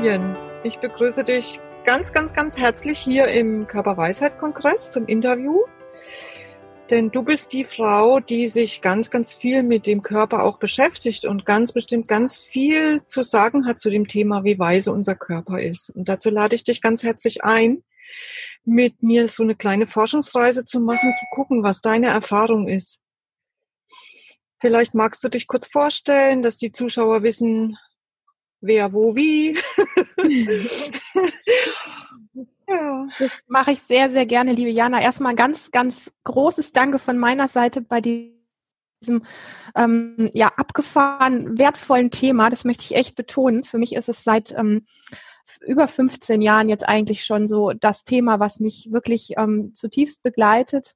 Lilian, ich begrüße dich ganz, ganz, ganz herzlich hier im Körperweisheit-Kongress zum Interview. Denn du bist die Frau, die sich ganz, ganz viel mit dem Körper auch beschäftigt und ganz bestimmt ganz viel zu sagen hat zu dem Thema, wie weise unser Körper ist. Und dazu lade ich dich ganz herzlich ein, mit mir so eine kleine Forschungsreise zu machen, zu gucken, was deine Erfahrung ist. Vielleicht magst du dich kurz vorstellen, dass die Zuschauer wissen, wer, wo, wie. ja. Das mache ich sehr, sehr gerne, liebe Jana. Erstmal ganz, ganz großes Danke von meiner Seite bei diesem ähm, ja abgefahren wertvollen Thema. Das möchte ich echt betonen. Für mich ist es seit ähm, über 15 Jahren jetzt eigentlich schon so das Thema, was mich wirklich ähm, zutiefst begleitet.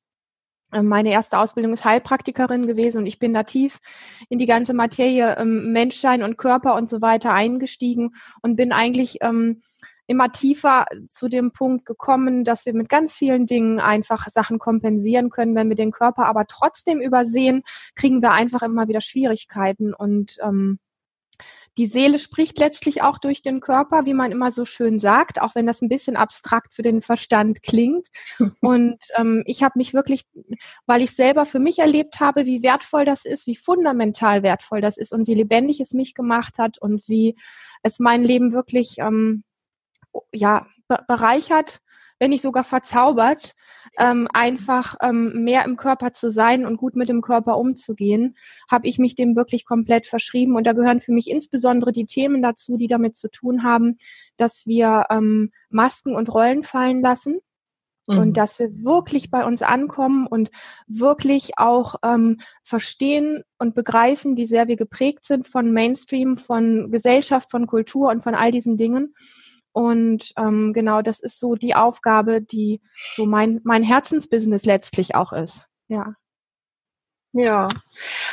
Meine erste Ausbildung ist Heilpraktikerin gewesen und ich bin da tief in die ganze Materie ähm, Menschsein und Körper und so weiter eingestiegen und bin eigentlich ähm, immer tiefer zu dem Punkt gekommen, dass wir mit ganz vielen Dingen einfach Sachen kompensieren können. Wenn wir den Körper aber trotzdem übersehen, kriegen wir einfach immer wieder Schwierigkeiten und ähm, die Seele spricht letztlich auch durch den Körper, wie man immer so schön sagt, auch wenn das ein bisschen abstrakt für den Verstand klingt. Und ähm, ich habe mich wirklich, weil ich selber für mich erlebt habe, wie wertvoll das ist, wie fundamental wertvoll das ist und wie lebendig es mich gemacht hat und wie es mein Leben wirklich ähm, ja bereichert, wenn nicht sogar verzaubert, ähm, einfach ähm, mehr im Körper zu sein und gut mit dem Körper umzugehen, habe ich mich dem wirklich komplett verschrieben. Und da gehören für mich insbesondere die Themen dazu, die damit zu tun haben, dass wir ähm, Masken und Rollen fallen lassen. Mhm. Und dass wir wirklich bei uns ankommen und wirklich auch ähm, verstehen und begreifen, wie sehr wir geprägt sind von Mainstream, von Gesellschaft, von Kultur und von all diesen Dingen und ähm, genau, das ist so die Aufgabe, die so mein, mein Herzensbusiness letztlich auch ist. Ja. Ja,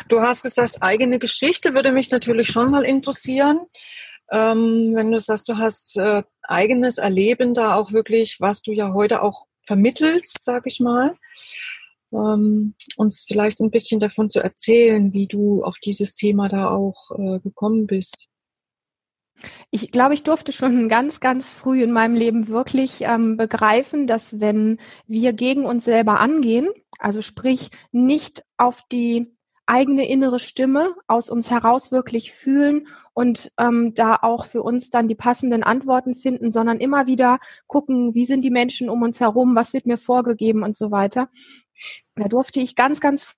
du hast gesagt, eigene Geschichte würde mich natürlich schon mal interessieren. Ähm, wenn du sagst, du hast äh, eigenes Erleben da auch wirklich, was du ja heute auch vermittelst, sag ich mal, ähm, uns vielleicht ein bisschen davon zu erzählen, wie du auf dieses Thema da auch äh, gekommen bist. Ich glaube, ich durfte schon ganz, ganz früh in meinem Leben wirklich ähm, begreifen, dass wenn wir gegen uns selber angehen, also sprich nicht auf die eigene innere Stimme aus uns heraus wirklich fühlen und ähm, da auch für uns dann die passenden Antworten finden, sondern immer wieder gucken, wie sind die Menschen um uns herum, was wird mir vorgegeben und so weiter. Da durfte ich ganz, ganz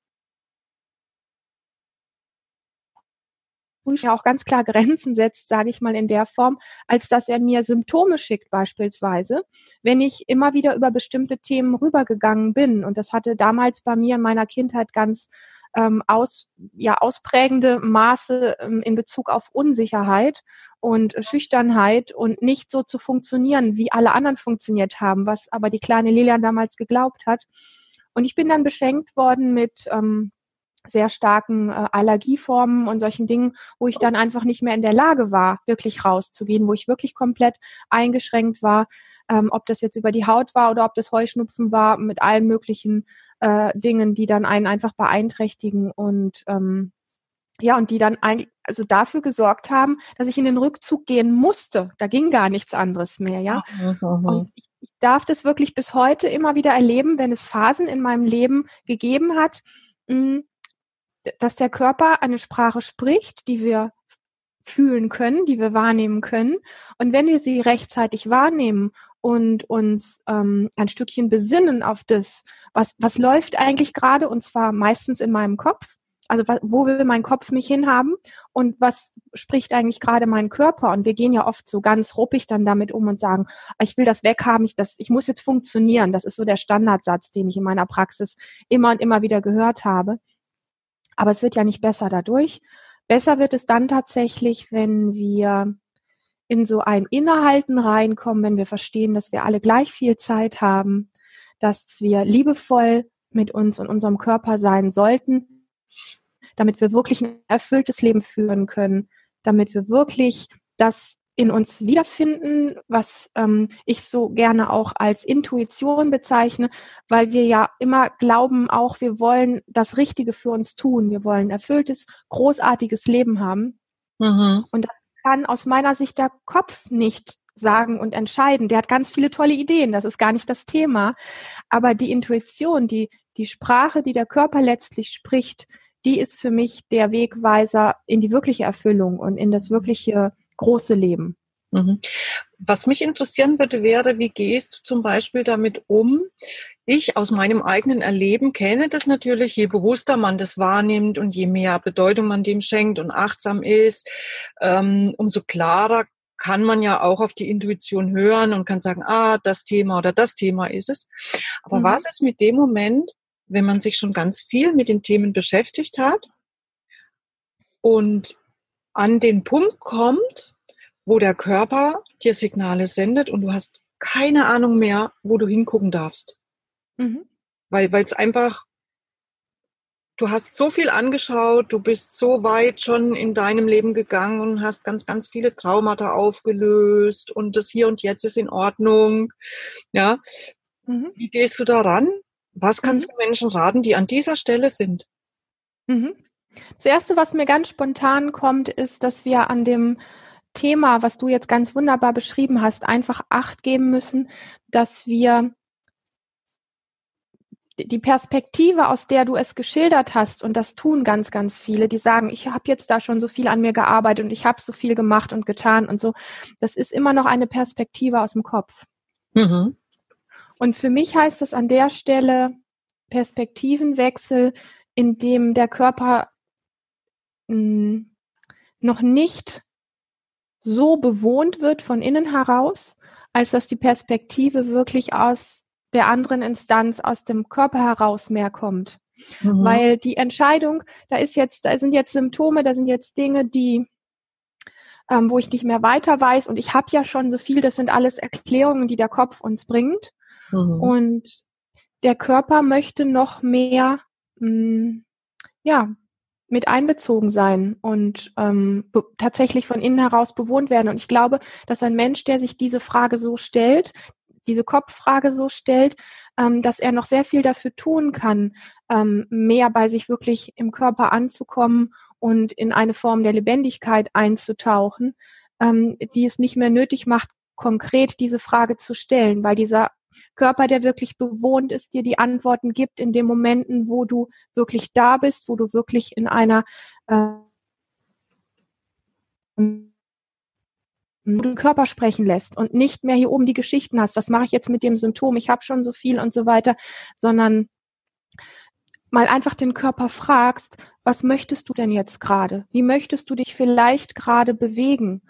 ja auch ganz klar Grenzen setzt, sage ich mal in der Form, als dass er mir Symptome schickt beispielsweise, wenn ich immer wieder über bestimmte Themen rübergegangen bin. Und das hatte damals bei mir in meiner Kindheit ganz ähm, aus, ja, ausprägende Maße ähm, in Bezug auf Unsicherheit und Schüchternheit und nicht so zu funktionieren, wie alle anderen funktioniert haben, was aber die kleine Lilian damals geglaubt hat. Und ich bin dann beschenkt worden mit ähm, sehr starken äh, Allergieformen und solchen Dingen, wo ich dann einfach nicht mehr in der Lage war, wirklich rauszugehen, wo ich wirklich komplett eingeschränkt war, ähm, ob das jetzt über die Haut war oder ob das Heuschnupfen war, mit allen möglichen äh, Dingen, die dann einen einfach beeinträchtigen und ähm, ja, und die dann eigentlich, also dafür gesorgt haben, dass ich in den Rückzug gehen musste. Da ging gar nichts anderes mehr, ja. Und ich, ich darf das wirklich bis heute immer wieder erleben, wenn es Phasen in meinem Leben gegeben hat, mh, hm, dass der Körper eine Sprache spricht, die wir fühlen können, die wir wahrnehmen können. Und wenn wir sie rechtzeitig wahrnehmen und uns ähm, ein Stückchen besinnen auf das, was, was läuft eigentlich gerade, und zwar meistens in meinem Kopf, also wo will mein Kopf mich hinhaben und was spricht eigentlich gerade mein Körper? Und wir gehen ja oft so ganz ruppig dann damit um und sagen, ich will das weghaben, ich, das, ich muss jetzt funktionieren. Das ist so der Standardsatz, den ich in meiner Praxis immer und immer wieder gehört habe. Aber es wird ja nicht besser dadurch. Besser wird es dann tatsächlich, wenn wir in so ein Innehalten reinkommen, wenn wir verstehen, dass wir alle gleich viel Zeit haben, dass wir liebevoll mit uns und unserem Körper sein sollten, damit wir wirklich ein erfülltes Leben führen können, damit wir wirklich das in uns wiederfinden, was ähm, ich so gerne auch als Intuition bezeichne, weil wir ja immer glauben, auch wir wollen das Richtige für uns tun. Wir wollen ein erfülltes, großartiges Leben haben. Mhm. Und das kann aus meiner Sicht der Kopf nicht sagen und entscheiden. Der hat ganz viele tolle Ideen, das ist gar nicht das Thema. Aber die Intuition, die, die Sprache, die der Körper letztlich spricht, die ist für mich der Wegweiser in die wirkliche Erfüllung und in das wirkliche große Leben. Mhm. Was mich interessieren würde, wäre, wie gehst du zum Beispiel damit um? Ich aus meinem eigenen Erleben kenne das natürlich, je bewusster man das wahrnimmt und je mehr Bedeutung man dem schenkt und achtsam ist, ähm, umso klarer kann man ja auch auf die Intuition hören und kann sagen, ah, das Thema oder das Thema ist es. Aber mhm. was ist mit dem Moment, wenn man sich schon ganz viel mit den Themen beschäftigt hat und an den Punkt kommt, wo der Körper dir Signale sendet und du hast keine Ahnung mehr, wo du hingucken darfst. Mhm. Weil es einfach du hast so viel angeschaut, du bist so weit schon in deinem Leben gegangen und hast ganz, ganz viele Traumata aufgelöst und das Hier und Jetzt ist in Ordnung. Ja. Mhm. Wie gehst du daran? Was kannst mhm. du Menschen raten, die an dieser Stelle sind? Mhm. Das erste, was mir ganz spontan kommt, ist, dass wir an dem Thema, was du jetzt ganz wunderbar beschrieben hast, einfach Acht geben müssen, dass wir die Perspektive, aus der du es geschildert hast, und das tun ganz, ganz viele, die sagen, ich habe jetzt da schon so viel an mir gearbeitet und ich habe so viel gemacht und getan und so, das ist immer noch eine Perspektive aus dem Kopf. Mhm. Und für mich heißt es an der Stelle Perspektivenwechsel, in dem der Körper mh, hm, noch nicht so bewohnt wird von innen heraus, als dass die Perspektive wirklich aus der anderen Instanz aus dem Körper heraus mehr kommt. Mhm. Weil die Entscheidung, da ist jetzt, da sind jetzt Symptome, da sind jetzt Dinge, die, ähm, wo ich nicht mehr weiter weiß und ich habe ja schon so viel, das sind alles Erklärungen, die der Kopf uns bringt. Mhm. Und der Körper möchte noch mehr, mh, hm, ja, mit einbezogen sein und ähm, tatsächlich von innen heraus bewohnt werden. Und ich glaube, dass ein Mensch, der sich diese Frage so stellt, diese Kopffrage so stellt, ähm, dass er noch sehr viel dafür tun kann, ähm, mehr bei sich wirklich im Körper anzukommen und in eine Form der Lebendigkeit einzutauchen, ähm, die es nicht mehr nötig macht, konkret diese Frage zu stellen, weil dieser Körper, der wirklich bewohnt ist, dir die Antworten gibt in den Momenten, wo du wirklich da bist, wo du wirklich in einer äh, den Körper sprechen lässt und nicht mehr hier oben die Geschichten hast, was mache ich jetzt mit dem Symptom, ich habe schon so viel und so weiter, sondern mal einfach den Körper fragst, was möchtest du denn jetzt gerade? Wie möchtest du dich vielleicht gerade bewegen?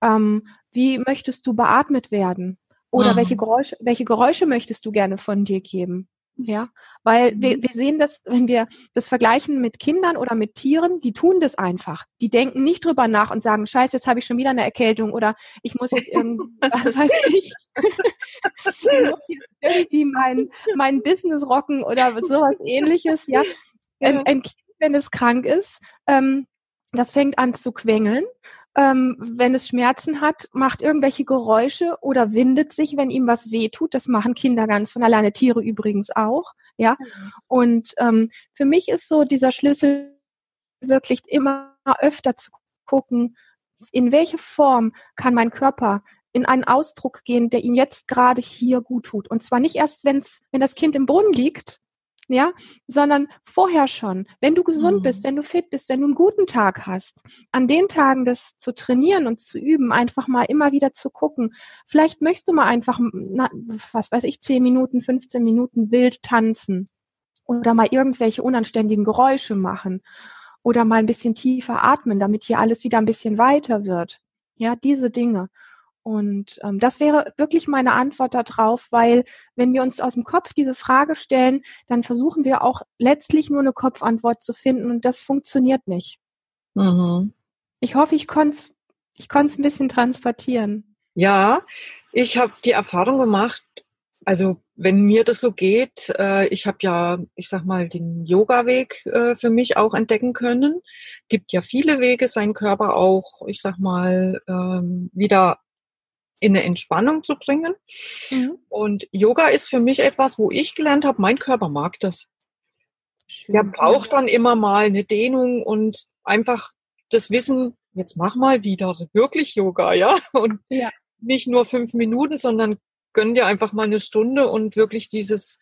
Ähm, wie möchtest du beatmet werden? Oder mhm. welche Geräusche, welche Geräusche möchtest du gerne von dir geben? Ja, weil wir, mhm. wir sehen das, wenn wir das vergleichen mit Kindern oder mit Tieren, die tun das einfach. Die denken nicht drüber nach und sagen, scheiße, jetzt habe ich schon wieder eine Erkältung oder ich muss jetzt irgendwie, was weiß ich, ich muss jetzt irgendwie mein, mein Business rocken oder sowas ähnliches, ja. Ein, ein Kind, wenn es krank ist, ähm, das fängt an zu quengeln ähm, wenn es Schmerzen hat, macht irgendwelche Geräusche oder windet sich, wenn ihm was wehtut. Das machen Kinder ganz von alleine, Tiere übrigens auch. Ja. Mhm. Und ähm, für mich ist so dieser Schlüssel wirklich immer öfter zu gucken, in welche Form kann mein Körper in einen Ausdruck gehen, der ihm jetzt gerade hier gut tut. Und zwar nicht erst, wenn's, wenn das Kind im Boden liegt, ja, sondern vorher schon, wenn du gesund mhm. bist, wenn du fit bist, wenn du einen guten Tag hast, an den Tagen das zu trainieren und zu üben, einfach mal immer wieder zu gucken. Vielleicht möchtest du mal einfach, na, was weiß ich, 10 Minuten, 15 Minuten wild tanzen oder mal irgendwelche unanständigen Geräusche machen oder mal ein bisschen tiefer atmen, damit hier alles wieder ein bisschen weiter wird. Ja, diese Dinge. Und ähm, das wäre wirklich meine Antwort darauf, weil wenn wir uns aus dem Kopf diese Frage stellen, dann versuchen wir auch letztlich nur eine Kopfantwort zu finden und das funktioniert nicht. Mhm. Ich hoffe, ich konnte es ich konnt's ein bisschen transportieren. Ja, ich habe die Erfahrung gemacht, also wenn mir das so geht, äh, ich habe ja, ich sag mal, den Yoga-Weg äh, für mich auch entdecken können. Gibt ja viele Wege, seinen Körper auch, ich sag mal, ähm, wieder in eine Entspannung zu bringen. Mhm. Und Yoga ist für mich etwas, wo ich gelernt habe, mein Körper mag das. Schön. Der braucht dann immer mal eine Dehnung und einfach das Wissen, jetzt mach mal wieder wirklich Yoga, ja? Und ja. nicht nur fünf Minuten, sondern gönn dir einfach mal eine Stunde und wirklich dieses,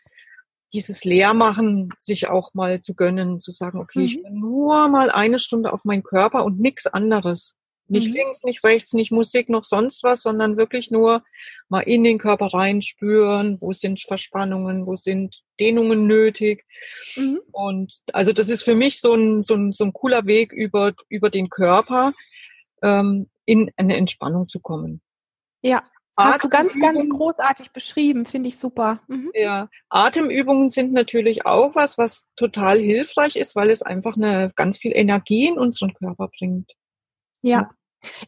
dieses Leermachen sich auch mal zu gönnen, zu sagen, okay, mhm. ich will nur mal eine Stunde auf meinen Körper und nichts anderes. Nicht mhm. links, nicht rechts, nicht Musik, noch sonst was, sondern wirklich nur mal in den Körper reinspüren, wo sind Verspannungen, wo sind Dehnungen nötig. Mhm. Und also das ist für mich so ein, so ein, so ein cooler Weg über, über den Körper ähm, in eine Entspannung zu kommen. Ja, Hast du ganz, ganz großartig beschrieben, finde ich super. Mhm. Ja, Atemübungen sind natürlich auch was, was total hilfreich ist, weil es einfach eine ganz viel Energie in unseren Körper bringt. Ja,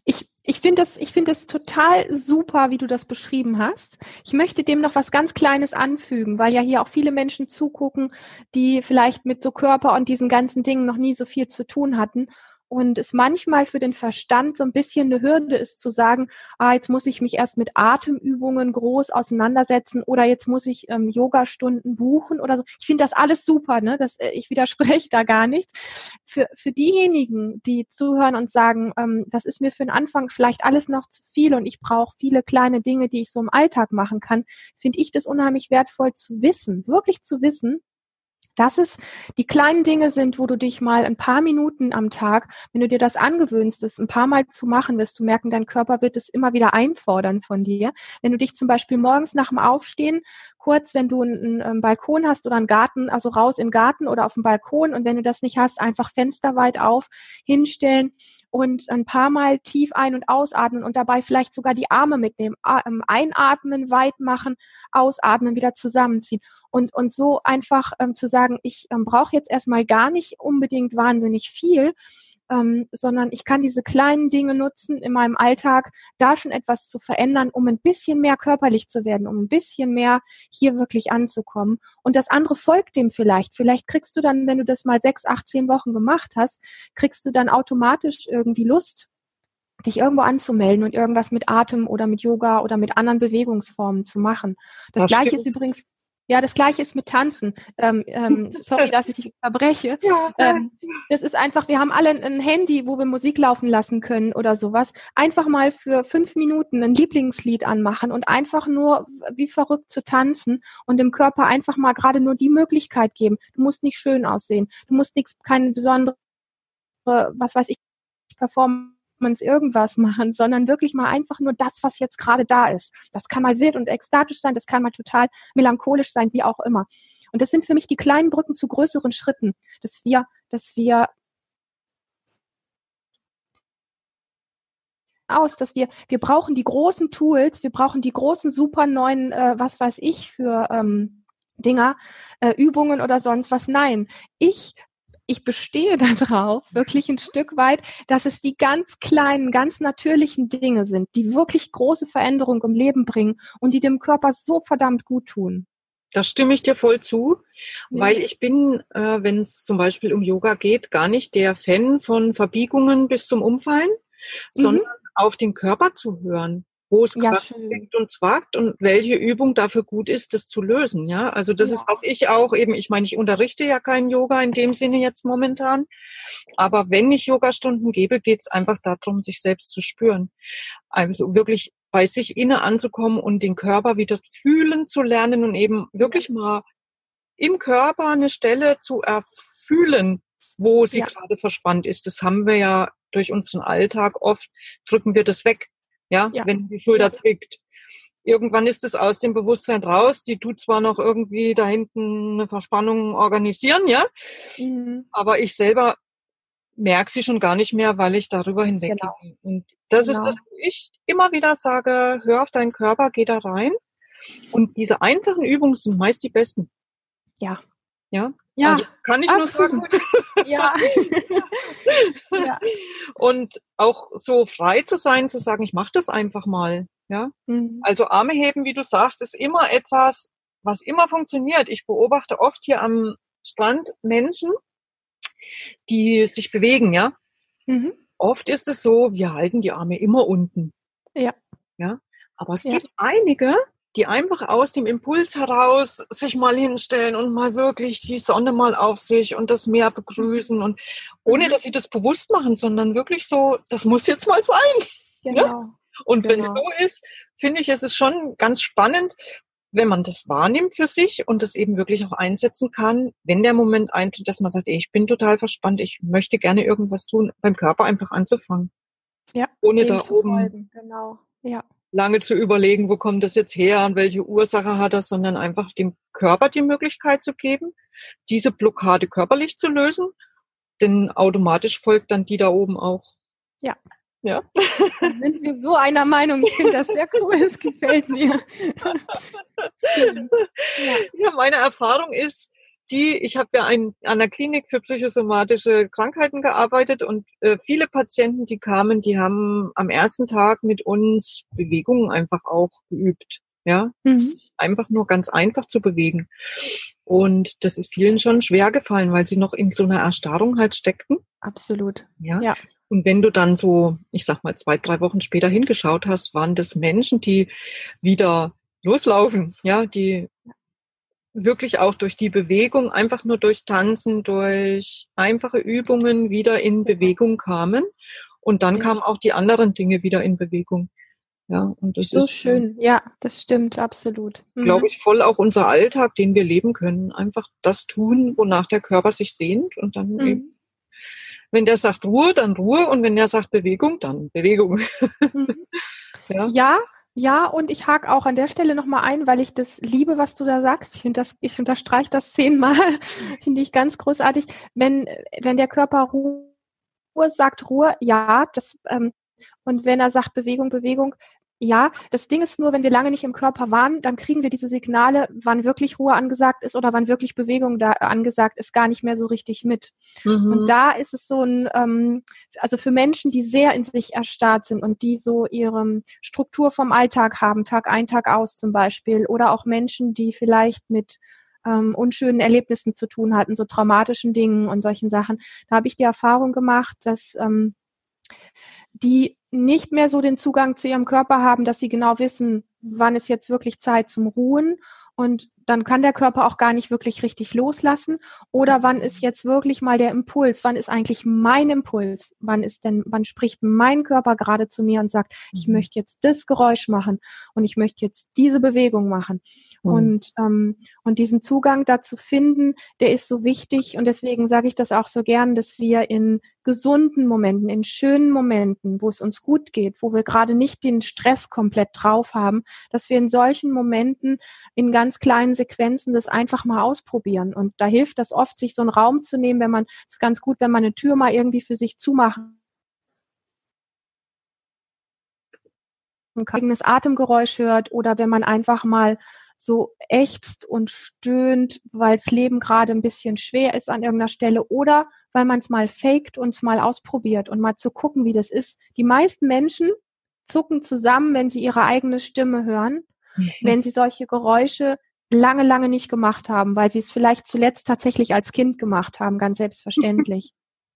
ich, ich finde das, ich finde es total super, wie du das beschrieben hast. Ich möchte dem noch was ganz Kleines anfügen, weil ja hier auch viele Menschen zugucken, die vielleicht mit so Körper und diesen ganzen Dingen noch nie so viel zu tun hatten und es manchmal für den Verstand so ein bisschen eine Hürde ist zu sagen, ah, jetzt muss ich mich erst mit Atemübungen groß auseinandersetzen oder jetzt muss ich ähm, Yogastunden buchen oder so. Ich finde das alles super, ne? Das, äh, ich widerspreche da gar nicht. Für, für diejenigen, die zuhören und sagen, ähm, das ist mir für den Anfang vielleicht alles noch zu viel und ich brauche viele kleine Dinge, die ich so im Alltag machen kann, finde ich das unheimlich wertvoll zu wissen, wirklich zu wissen, dass es die kleinen Dinge sind, wo du dich mal ein paar Minuten am Tag, wenn du dir das angewöhnst, es ein paar Mal zu machen, wirst du merken, dein Körper wird es immer wieder einfordern von dir. Wenn du dich zum Beispiel morgens nach dem Aufstehen kurz, wenn du einen, einen Balkon hast oder einen Garten, also raus in den Garten oder auf dem Balkon und wenn du das nicht hast, einfach fensterweit auf, hinstellen und ein paar Mal tief ein- und ausatmen und dabei vielleicht sogar die Arme mitnehmen. Ähm, einatmen, weit machen, ausatmen, wieder zusammenziehen. Und, und so einfach ähm, zu sagen, ich ähm, brauche jetzt erstmal gar nicht unbedingt wahnsinnig viel, ähm, sondern ich kann diese kleinen Dinge nutzen in meinem Alltag, da schon etwas zu verändern, um ein bisschen mehr körperlich zu werden, um ein bisschen mehr hier wirklich anzukommen. Und das andere folgt dem vielleicht. Vielleicht kriegst du dann, wenn du das mal sechs, acht, zehn Wochen gemacht hast, kriegst du dann automatisch irgendwie Lust, dich irgendwo anzumelden und irgendwas mit Atem oder mit Yoga oder mit anderen Bewegungsformen zu machen. Das, das gleiche stimmt. ist übrigens ja, das gleiche ist mit Tanzen. Ähm, ähm, sorry, dass ich dich verbreche. Ja, ähm, das ist einfach, wir haben alle ein Handy, wo wir Musik laufen lassen können oder sowas. Einfach mal für fünf Minuten ein Lieblingslied anmachen und einfach nur wie verrückt zu tanzen und dem Körper einfach mal gerade nur die Möglichkeit geben. Du musst nicht schön aussehen. Du musst nichts, keine besondere, was weiß ich, Performance irgendwas machen, sondern wirklich mal einfach nur das, was jetzt gerade da ist. Das kann mal wild und ekstatisch sein, das kann mal total melancholisch sein, wie auch immer. Und das sind für mich die kleinen Brücken zu größeren Schritten, dass wir, dass wir aus, dass wir, wir brauchen die großen Tools, wir brauchen die großen, super neuen, äh, was weiß ich, für ähm, Dinger, äh, Übungen oder sonst was. Nein, ich ich bestehe darauf, wirklich ein Stück weit, dass es die ganz kleinen, ganz natürlichen Dinge sind, die wirklich große Veränderung im Leben bringen und die dem Körper so verdammt gut tun. Da stimme ich dir voll zu, ja. weil ich bin, äh, wenn es zum Beispiel um Yoga geht, gar nicht der Fan von Verbiegungen bis zum Umfallen, mhm. sondern auf den Körper zu hören wo es ja, zwickt und zwackt und welche Übung dafür gut ist, das zu lösen. Ja, also das ja. ist, was ich auch eben, ich meine, ich unterrichte ja keinen Yoga in dem Sinne jetzt momentan, aber wenn ich Yogastunden gebe, geht es einfach darum, sich selbst zu spüren. Also wirklich bei sich inne anzukommen und den Körper wieder fühlen zu lernen und eben wirklich mal im Körper eine Stelle zu erfühlen, wo sie ja. gerade verspannt ist. Das haben wir ja durch unseren Alltag oft, drücken wir das weg ja, ja. wenn die Schulter ja. zwickt. Irgendwann ist es aus dem Bewusstsein raus. Die tut zwar noch irgendwie da hinten eine Verspannung organisieren, ja, mhm. aber ich selber merke sie schon gar nicht mehr, weil ich darüber hinweg genau. Und das genau. ist das, wo ich immer wieder sage, hör auf deinen Körper, geh da rein. Und diese einfachen Übungen sind meist die besten. Ja. Ja. Ja. Also kann ich absolut. nur sagen. Ja. ja. Und auch so frei zu sein, zu sagen, ich mache das einfach mal. Ja. Mhm. Also Arme heben, wie du sagst, ist immer etwas, was immer funktioniert. Ich beobachte oft hier am Strand Menschen, die sich bewegen, ja. Mhm. Oft ist es so, wir halten die Arme immer unten. Ja. Ja. Aber es ja. gibt einige, die einfach aus dem Impuls heraus sich mal hinstellen und mal wirklich die Sonne mal auf sich und das Meer begrüßen und ohne, mhm. dass sie das bewusst machen, sondern wirklich so, das muss jetzt mal sein. Ne? Genau. Ja? Und genau. wenn es so ist, finde ich, es ist schon ganz spannend, wenn man das wahrnimmt für sich und das eben wirklich auch einsetzen kann, wenn der Moment eintritt, dass man sagt, ey, ich bin total verspannt, ich möchte gerne irgendwas tun, beim Körper einfach anzufangen. Ja. Ohne da oben genau. ja. Lange zu überlegen, wo kommt das jetzt her und welche Ursache hat das, sondern einfach dem Körper die Möglichkeit zu geben, diese Blockade körperlich zu lösen, denn automatisch folgt dann die da oben auch. Ja, ja. sind wir so einer Meinung. Ich finde das sehr cool. Es gefällt mir. ja. ja, meine Erfahrung ist, die, ich habe ja ein, an der Klinik für psychosomatische Krankheiten gearbeitet und äh, viele Patienten, die kamen, die haben am ersten Tag mit uns Bewegungen einfach auch geübt. Ja, mhm. einfach nur ganz einfach zu bewegen. Und das ist vielen schon schwer gefallen, weil sie noch in so einer Erstarrung halt steckten. Absolut. Ja. ja. Und wenn du dann so, ich sag mal, zwei, drei Wochen später hingeschaut hast, waren das Menschen, die wieder loslaufen, ja, die wirklich auch durch die Bewegung, einfach nur durch Tanzen, durch einfache Übungen wieder in Bewegung kamen. Und dann ja. kamen auch die anderen Dinge wieder in Bewegung. Ja, und das so ist schön. Ja, das stimmt, absolut. Mhm. Glaube ich, voll auch unser Alltag, den wir leben können. Einfach das tun, wonach der Körper sich sehnt und dann mhm. eben wenn der sagt Ruhe, dann Ruhe und wenn der sagt Bewegung, dann Bewegung. Mhm. ja. ja. Ja, und ich hake auch an der Stelle nochmal ein, weil ich das liebe, was du da sagst. Ich, ich unterstreiche das zehnmal, finde ich ganz großartig. Wenn, wenn der Körper Ruhe sagt, Ruhe, ja, das, ähm, und wenn er sagt Bewegung, Bewegung, ja, das Ding ist nur, wenn wir lange nicht im Körper waren, dann kriegen wir diese Signale, wann wirklich Ruhe angesagt ist oder wann wirklich Bewegung da angesagt ist, gar nicht mehr so richtig mit. Mhm. Und da ist es so ein, ähm, also für Menschen, die sehr in sich erstarrt sind und die so ihre Struktur vom Alltag haben, Tag ein, Tag aus zum Beispiel, oder auch Menschen, die vielleicht mit ähm, unschönen Erlebnissen zu tun hatten, so traumatischen Dingen und solchen Sachen. Da habe ich die Erfahrung gemacht, dass ähm, die nicht mehr so den Zugang zu ihrem Körper haben, dass sie genau wissen, wann ist jetzt wirklich Zeit zum Ruhen und dann kann der Körper auch gar nicht wirklich richtig loslassen. Oder wann ist jetzt wirklich mal der Impuls? Wann ist eigentlich mein Impuls? Wann ist denn, wann spricht mein Körper gerade zu mir und sagt, ich mhm. möchte jetzt das Geräusch machen und ich möchte jetzt diese Bewegung machen? Mhm. Und, ähm, und diesen Zugang dazu finden, der ist so wichtig. Und deswegen sage ich das auch so gern, dass wir in gesunden Momenten, in schönen Momenten, wo es uns gut geht, wo wir gerade nicht den Stress komplett drauf haben, dass wir in solchen Momenten in ganz kleinen Sequenzen das einfach mal ausprobieren. Und da hilft das oft, sich so einen Raum zu nehmen, wenn man, es ist ganz gut, wenn man eine Tür mal irgendwie für sich zumachen ein eigenes Atemgeräusch hört oder wenn man einfach mal so ächzt und stöhnt, weil das Leben gerade ein bisschen schwer ist an irgendeiner Stelle oder weil man es mal faked und es mal ausprobiert und mal zu gucken, wie das ist. Die meisten Menschen zucken zusammen, wenn sie ihre eigene Stimme hören, mhm. wenn sie solche Geräusche lange, lange nicht gemacht haben, weil sie es vielleicht zuletzt tatsächlich als Kind gemacht haben, ganz selbstverständlich.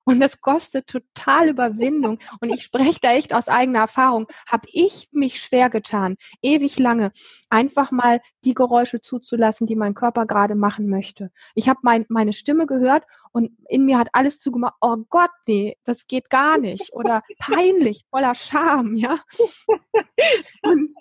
Und das kostet total Überwindung. Und ich spreche da echt aus eigener Erfahrung. Habe ich mich schwer getan, ewig lange, einfach mal die Geräusche zuzulassen, die mein Körper gerade machen möchte. Ich habe mein, meine Stimme gehört und in mir hat alles zugemacht, oh Gott, nee, das geht gar nicht. Oder peinlich, voller Scham, ja. Und,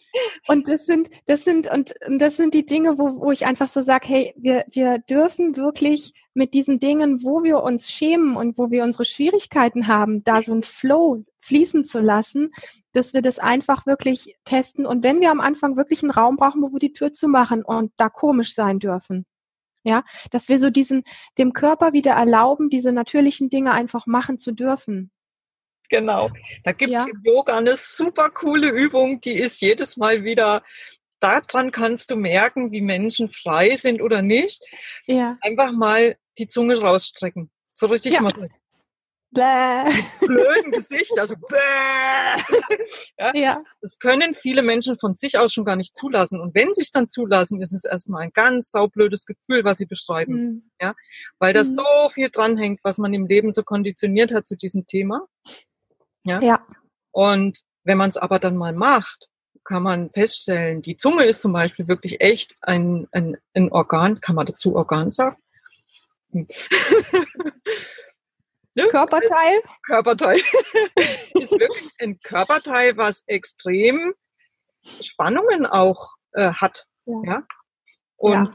und das sind, das sind, und, und das sind die Dinge, wo, wo ich einfach so sage, hey, wir, wir dürfen wirklich mit diesen Dingen, wo wir uns schämen und wo wir unsere Schwierigkeiten haben, da so ein Flow fließen zu lassen, dass wir das einfach wirklich testen. Und wenn wir am Anfang wirklich einen Raum brauchen, wo wir die Tür zu machen und da komisch sein dürfen, ja, dass wir so diesen, dem Körper wieder erlauben, diese natürlichen Dinge einfach machen zu dürfen. Genau. Da gibt's ja. im Yoga eine super coole Übung, die ist jedes Mal wieder, daran kannst du merken, wie Menschen frei sind oder nicht. Ja. Einfach mal die Zunge rausstrecken. So richtig ja. mal Bläh. blöden Gesicht, also bläh. ja, ja. Das können viele Menschen von sich aus schon gar nicht zulassen. Und wenn sie es dann zulassen, ist es erstmal ein ganz saublödes Gefühl, was sie beschreiben. Mhm. Ja, weil da mhm. so viel dranhängt, was man im Leben so konditioniert hat zu diesem Thema. Ja. ja. Und wenn man es aber dann mal macht, kann man feststellen, die Zunge ist zum Beispiel wirklich echt ein, ein, ein Organ, kann man dazu Organ sagen? ne? Körperteil? Körperteil. ist wirklich ein Körperteil, was extrem Spannungen auch äh, hat. Ja. ja? Und ja.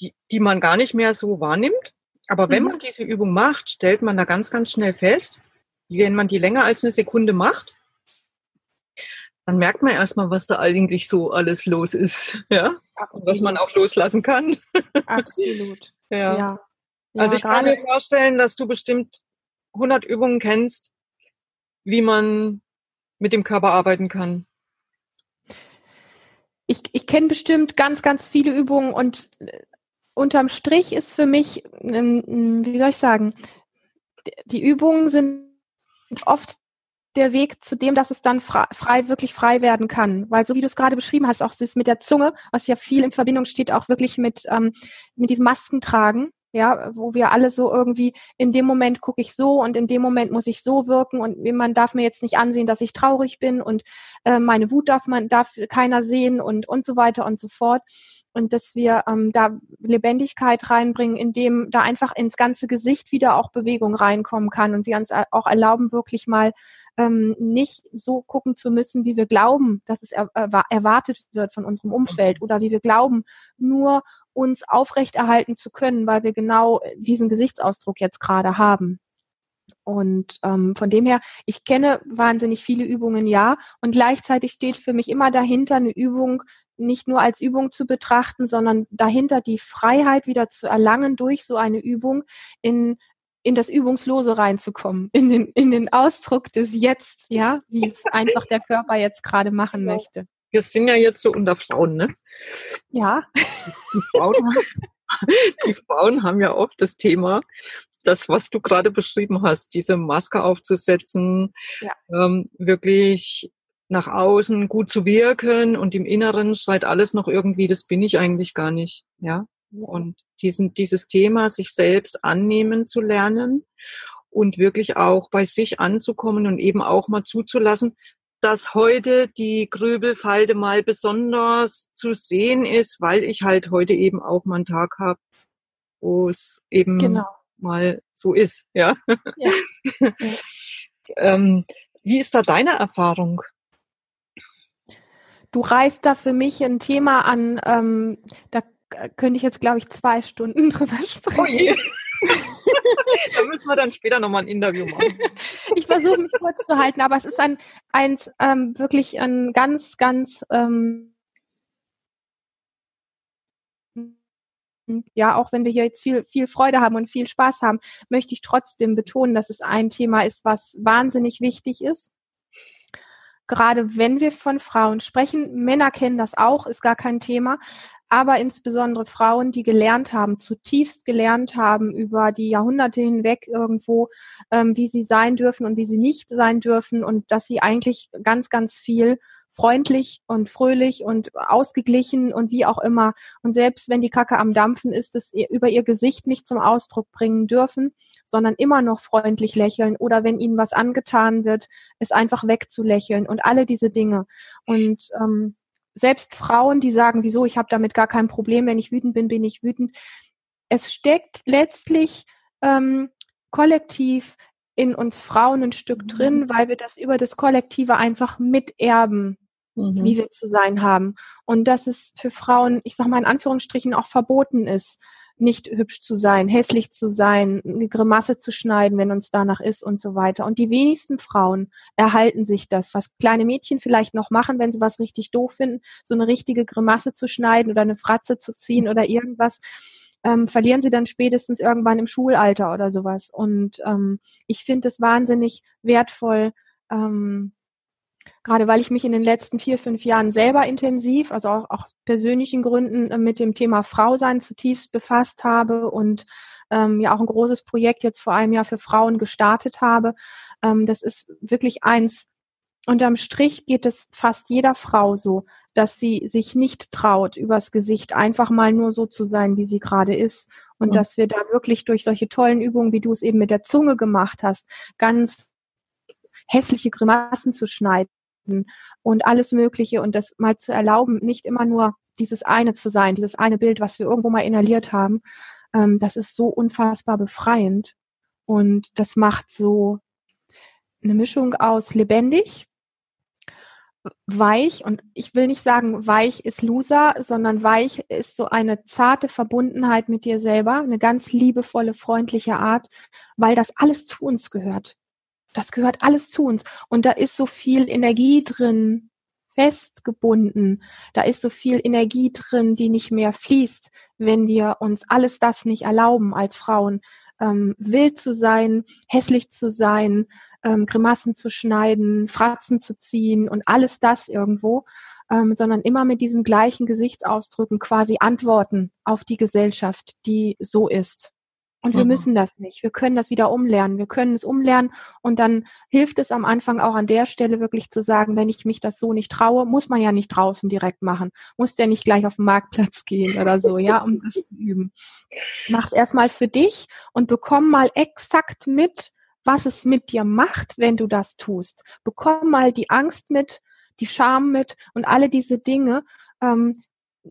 Die, die man gar nicht mehr so wahrnimmt. Aber wenn mhm. man diese Übung macht, stellt man da ganz, ganz schnell fest, wenn man die länger als eine Sekunde macht, dann merkt man erstmal, was da eigentlich so alles los ist. Ja? Absolut. Was man auch loslassen kann. Absolut. ja. ja. Also ich kann mir vorstellen, dass du bestimmt 100 Übungen kennst, wie man mit dem Körper arbeiten kann. Ich, ich kenne bestimmt ganz, ganz viele Übungen und äh, unterm Strich ist für mich, ähm, wie soll ich sagen, die Übungen sind oft der Weg zu dem, dass es dann frei, frei, wirklich frei werden kann. Weil so wie du es gerade beschrieben hast, auch das mit der Zunge, was ja viel in Verbindung steht, auch wirklich mit, ähm, mit diesem Maskentragen, ja, wo wir alle so irgendwie in dem Moment gucke ich so und in dem Moment muss ich so wirken und man darf mir jetzt nicht ansehen, dass ich traurig bin und äh, meine Wut darf man darf keiner sehen und und so weiter und so fort und dass wir ähm, da Lebendigkeit reinbringen, indem da einfach ins ganze Gesicht wieder auch Bewegung reinkommen kann und wir uns auch erlauben, wirklich mal ähm, nicht so gucken zu müssen, wie wir glauben, dass es er, erwartet wird von unserem Umfeld oder wie wir glauben, nur uns aufrechterhalten zu können, weil wir genau diesen Gesichtsausdruck jetzt gerade haben. Und ähm, von dem her, ich kenne wahnsinnig viele Übungen, ja. Und gleichzeitig steht für mich immer dahinter eine Übung, nicht nur als Übung zu betrachten, sondern dahinter die Freiheit wieder zu erlangen durch so eine Übung in in das Übungslose reinzukommen, in den, in den Ausdruck des Jetzt, ja, wie es einfach der Körper jetzt gerade machen genau. möchte. Wir sind ja jetzt so unter Frauen, ne? Ja. Die Frauen, die Frauen haben ja oft das Thema, das, was du gerade beschrieben hast, diese Maske aufzusetzen, ja. ähm, wirklich nach außen gut zu wirken und im Inneren schreit alles noch irgendwie, das bin ich eigentlich gar nicht, ja. Und diesen, dieses Thema sich selbst annehmen zu lernen und wirklich auch bei sich anzukommen und eben auch mal zuzulassen, dass heute die Grübelfalte mal besonders zu sehen ist, weil ich halt heute eben auch mal einen Tag habe, wo es eben genau. mal so ist, ja. ja. ähm, wie ist da deine Erfahrung? Du reißt da für mich ein Thema an, ähm, da könnte ich jetzt, glaube ich, zwei Stunden drüber sprechen. Oh je. da müssen wir dann später nochmal ein Interview machen. Ich versuche mich kurz zu halten, aber es ist ein, ein ähm, wirklich ein ganz, ganz ähm, ja, auch wenn wir hier jetzt viel, viel Freude haben und viel Spaß haben, möchte ich trotzdem betonen, dass es ein Thema ist, was wahnsinnig wichtig ist. Gerade wenn wir von Frauen sprechen, Männer kennen das auch, ist gar kein Thema aber insbesondere Frauen, die gelernt haben, zutiefst gelernt haben über die Jahrhunderte hinweg irgendwo, ähm, wie sie sein dürfen und wie sie nicht sein dürfen und dass sie eigentlich ganz, ganz viel freundlich und fröhlich und ausgeglichen und wie auch immer. Und selbst wenn die Kacke am Dampfen ist, es über ihr Gesicht nicht zum Ausdruck bringen dürfen, sondern immer noch freundlich lächeln oder wenn ihnen was angetan wird, es einfach wegzulächeln und alle diese Dinge. Und ähm, selbst Frauen, die sagen, wieso, ich habe damit gar kein Problem, wenn ich wütend bin, bin ich wütend. Es steckt letztlich ähm, kollektiv in uns Frauen ein Stück mhm. drin, weil wir das über das Kollektive einfach miterben, mhm. wie wir zu sein haben. Und dass es für Frauen, ich sage mal in Anführungsstrichen, auch verboten ist, nicht hübsch zu sein, hässlich zu sein, eine Grimasse zu schneiden, wenn uns danach ist und so weiter. Und die wenigsten Frauen erhalten sich das, was kleine Mädchen vielleicht noch machen, wenn sie was richtig doof finden, so eine richtige Grimasse zu schneiden oder eine Fratze zu ziehen oder irgendwas. Ähm, verlieren sie dann spätestens irgendwann im Schulalter oder sowas. Und ähm, ich finde es wahnsinnig wertvoll, ähm, gerade weil ich mich in den letzten vier, fünf Jahren selber intensiv, also auch, auch persönlichen Gründen äh, mit dem Thema Frausein zutiefst befasst habe und ähm, ja auch ein großes Projekt jetzt vor einem Jahr für Frauen gestartet habe. Ähm, das ist wirklich eins. Unterm Strich geht es fast jeder Frau so, dass sie sich nicht traut, übers Gesicht einfach mal nur so zu sein, wie sie gerade ist. Und mhm. dass wir da wirklich durch solche tollen Übungen, wie du es eben mit der Zunge gemacht hast, ganz hässliche Grimassen zu schneiden und alles Mögliche und das mal zu erlauben, nicht immer nur dieses eine zu sein, dieses eine Bild, was wir irgendwo mal inhaliert haben, ähm, das ist so unfassbar befreiend und das macht so eine Mischung aus lebendig, weich und ich will nicht sagen, weich ist Loser, sondern weich ist so eine zarte Verbundenheit mit dir selber, eine ganz liebevolle, freundliche Art, weil das alles zu uns gehört. Das gehört alles zu uns und da ist so viel Energie drin, festgebunden. Da ist so viel Energie drin, die nicht mehr fließt, wenn wir uns alles das nicht erlauben als Frauen, ähm, wild zu sein, hässlich zu sein, ähm, Grimassen zu schneiden, Fratzen zu ziehen und alles das irgendwo, ähm, sondern immer mit diesen gleichen Gesichtsausdrücken quasi antworten auf die Gesellschaft, die so ist. Und wir mhm. müssen das nicht. Wir können das wieder umlernen. Wir können es umlernen und dann hilft es am Anfang auch an der Stelle wirklich zu sagen, wenn ich mich das so nicht traue, muss man ja nicht draußen direkt machen. Muss der nicht gleich auf den Marktplatz gehen oder so, ja, um das zu üben. Mach's erstmal für dich und bekomm mal exakt mit, was es mit dir macht, wenn du das tust. Bekomm mal die Angst mit, die Scham mit und alle diese Dinge. Ähm,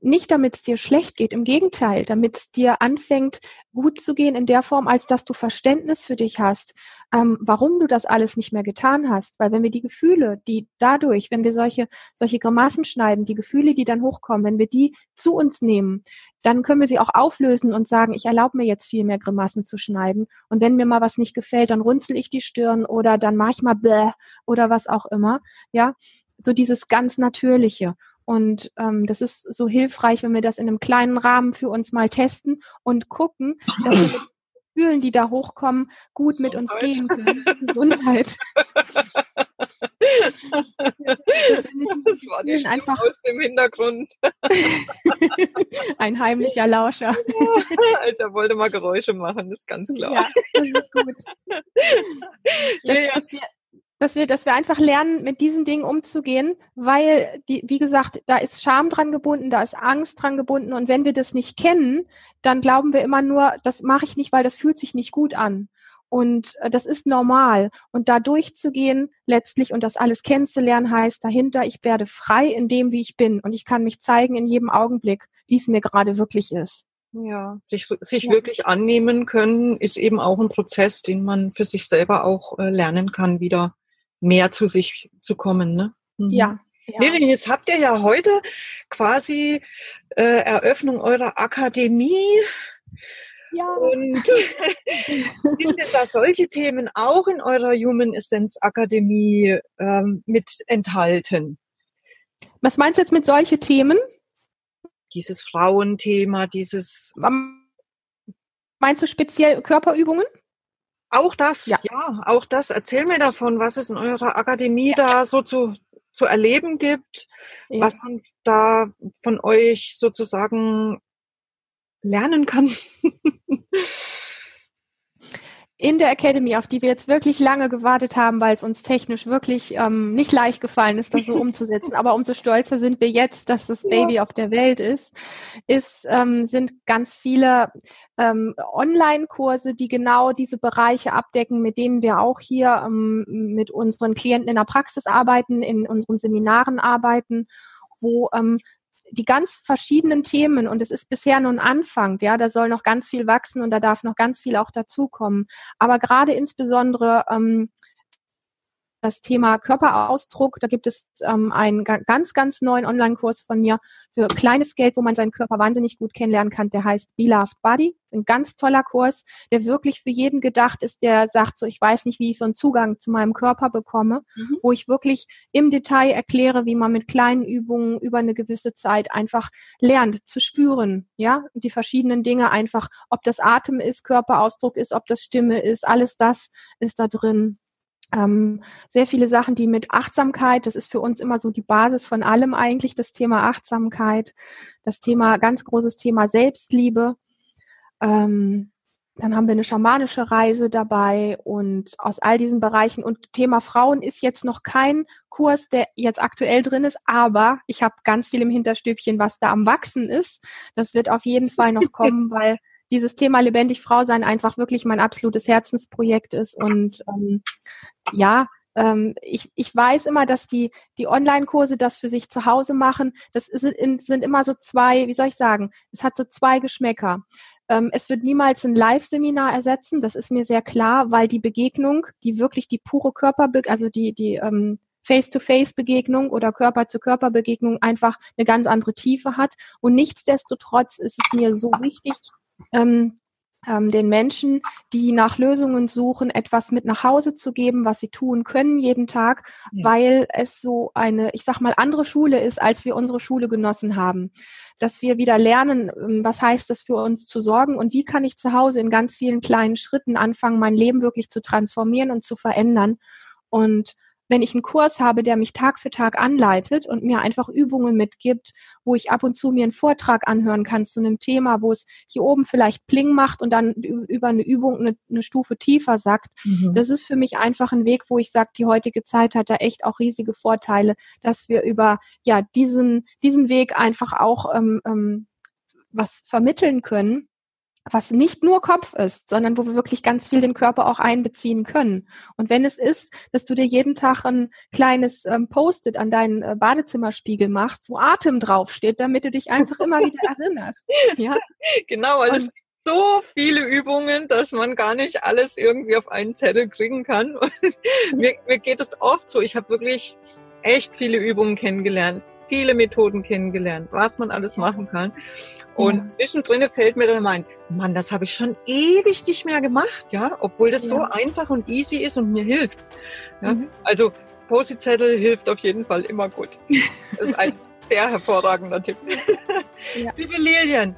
nicht damit es dir schlecht geht, im Gegenteil, damit es dir anfängt, gut zu gehen in der Form, als dass du Verständnis für dich hast, ähm, warum du das alles nicht mehr getan hast. Weil wenn wir die Gefühle, die dadurch, wenn wir solche, solche Grimassen schneiden, die Gefühle, die dann hochkommen, wenn wir die zu uns nehmen, dann können wir sie auch auflösen und sagen, ich erlaube mir jetzt viel mehr Grimassen zu schneiden. Und wenn mir mal was nicht gefällt, dann runzel ich die Stirn oder dann mache ich mal bläh oder was auch immer. Ja, so dieses ganz Natürliche. Und ähm, das ist so hilfreich, wenn wir das in einem kleinen Rahmen für uns mal testen und gucken, dass wir mit Gefühlen, die da hochkommen, gut mit uns gehen können. Gesundheit. das war die Stimme einfach aus dem Hintergrund. Ein heimlicher Lauscher. Alter, wollte mal Geräusche machen, ist ganz klar. Ja, das ist gut. Das, ja, ja. Dass wir dass wir, dass wir einfach lernen, mit diesen Dingen umzugehen, weil die, wie gesagt, da ist Scham dran gebunden, da ist Angst dran gebunden und wenn wir das nicht kennen, dann glauben wir immer nur, das mache ich nicht, weil das fühlt sich nicht gut an. Und äh, das ist normal. Und da durchzugehen letztlich und das alles kennenzulernen heißt dahinter, ich werde frei in dem, wie ich bin. Und ich kann mich zeigen in jedem Augenblick, wie es mir gerade wirklich ist. Ja, sich, sich ja. wirklich annehmen können, ist eben auch ein Prozess, den man für sich selber auch äh, lernen kann, wieder mehr zu sich zu kommen. Ne? Mhm. Ja. Ja. Lillian, jetzt habt ihr ja heute quasi äh, Eröffnung eurer Akademie. Ja. Und sind denn da solche Themen auch in eurer Human Essence Akademie ähm, mit enthalten? Was meinst du jetzt mit solche Themen? Dieses Frauenthema, dieses. Meinst du speziell Körperübungen? Auch das, ja. ja, auch das. Erzähl mir davon, was es in eurer Akademie ja. da so zu, zu erleben gibt, ja. was man da von euch sozusagen lernen kann. in der Academy, auf die wir jetzt wirklich lange gewartet haben, weil es uns technisch wirklich ähm, nicht leicht gefallen ist, das so umzusetzen. Aber umso stolzer sind wir jetzt, dass das Baby ja. auf der Welt ist, ist ähm, sind ganz viele ähm, Online-Kurse, die genau diese Bereiche abdecken, mit denen wir auch hier ähm, mit unseren Klienten in der Praxis arbeiten, in unseren Seminaren arbeiten wo ähm, die ganz verschiedenen Themen und es ist bisher nur ein Anfang, ja, da soll noch ganz viel wachsen und da darf noch ganz viel auch dazukommen. Aber gerade insbesondere ähm, das Thema Körperausdruck. Da gibt es ähm, einen ganz, ganz neuen Online-Kurs von mir für kleines Geld, wo man seinen Körper wahnsinnig gut kennenlernen kann. Der heißt Be Loved Body. Ein ganz toller Kurs, der wirklich für jeden gedacht ist, der sagt so, ich weiß nicht, wie ich so einen Zugang zu meinem Körper bekomme, mhm. wo ich wirklich im Detail erkläre, wie man mit kleinen Übungen über eine gewisse Zeit einfach lernt zu spüren, ja, die verschiedenen Dinge einfach, ob das Atem ist, Körperausdruck ist, ob das Stimme ist, alles das ist da drin ähm, sehr viele Sachen, die mit Achtsamkeit, das ist für uns immer so die Basis von allem eigentlich, das Thema Achtsamkeit, das Thema, ganz großes Thema Selbstliebe. Ähm, dann haben wir eine schamanische Reise dabei und aus all diesen Bereichen und Thema Frauen ist jetzt noch kein Kurs, der jetzt aktuell drin ist, aber ich habe ganz viel im Hinterstübchen, was da am Wachsen ist. Das wird auf jeden Fall noch kommen, weil dieses Thema lebendig Frau sein einfach wirklich mein absolutes Herzensprojekt ist und ähm, ja, ähm, ich, ich weiß immer, dass die, die Online-Kurse das für sich zu Hause machen. Das sind, sind immer so zwei, wie soll ich sagen, es hat so zwei Geschmäcker. Ähm, es wird niemals ein Live-Seminar ersetzen, das ist mir sehr klar, weil die Begegnung, die wirklich die pure Körper, also die, die ähm, Face-to-Face-Begegnung oder Körper-zu-Körper-Begegnung einfach eine ganz andere Tiefe hat. Und nichtsdestotrotz ist es mir so wichtig, ähm, ähm, den Menschen, die nach Lösungen suchen, etwas mit nach Hause zu geben, was sie tun können jeden Tag, ja. weil es so eine, ich sag mal, andere Schule ist, als wir unsere Schule genossen haben. Dass wir wieder lernen, ähm, was heißt es für uns zu sorgen und wie kann ich zu Hause in ganz vielen kleinen Schritten anfangen, mein Leben wirklich zu transformieren und zu verändern. Und wenn ich einen Kurs habe, der mich Tag für Tag anleitet und mir einfach Übungen mitgibt, wo ich ab und zu mir einen Vortrag anhören kann zu einem Thema, wo es hier oben vielleicht Pling macht und dann über eine Übung eine, eine Stufe tiefer sagt. Mhm. Das ist für mich einfach ein Weg, wo ich sage, die heutige Zeit hat da echt auch riesige Vorteile, dass wir über ja diesen diesen Weg einfach auch ähm, ähm, was vermitteln können was nicht nur Kopf ist, sondern wo wir wirklich ganz viel den Körper auch einbeziehen können. Und wenn es ist, dass du dir jeden Tag ein kleines ähm, Post-it an deinen äh, Badezimmerspiegel machst, wo Atem draufsteht, damit du dich einfach immer wieder erinnerst. Ja, genau, weil es so viele Übungen, dass man gar nicht alles irgendwie auf einen Zettel kriegen kann. Und mir, mir geht es oft so. Ich habe wirklich echt viele Übungen kennengelernt, viele Methoden kennengelernt, was man alles machen kann. Und ja. zwischendrin fällt mir dann mein, Mann, das habe ich schon ewig nicht mehr gemacht, ja, obwohl das ja. so einfach und easy ist und mir hilft. Ja? Mhm. Also Post-it-Zettel hilft auf jeden Fall immer gut. Das ist ein sehr hervorragender Tipp. Ja. Liebe Lilian,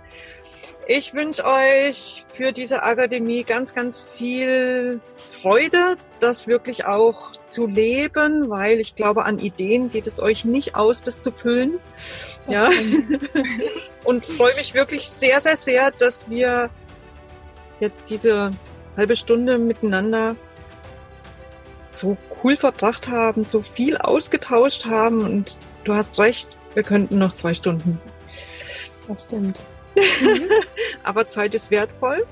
ich wünsche euch für diese Akademie ganz, ganz viel Freude, das wirklich auch zu leben, weil ich glaube, an Ideen geht es euch nicht aus, das zu füllen. Das ja. Und freue mich wirklich sehr, sehr, sehr, dass wir jetzt diese halbe Stunde miteinander so cool verbracht haben, so viel ausgetauscht haben und du hast recht, wir könnten noch zwei Stunden. Das stimmt. Aber Zeit ist wertvoll.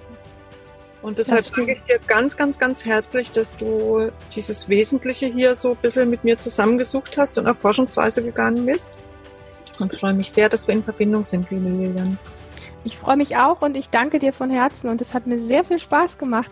Und deshalb danke ich dir ganz, ganz, ganz herzlich, dass du dieses Wesentliche hier so ein bisschen mit mir zusammengesucht hast und auf Forschungsreise gegangen bist. Und freue mich sehr, dass wir in Verbindung sind, liebe Lilian. Ich freue mich auch und ich danke dir von Herzen und es hat mir sehr viel Spaß gemacht.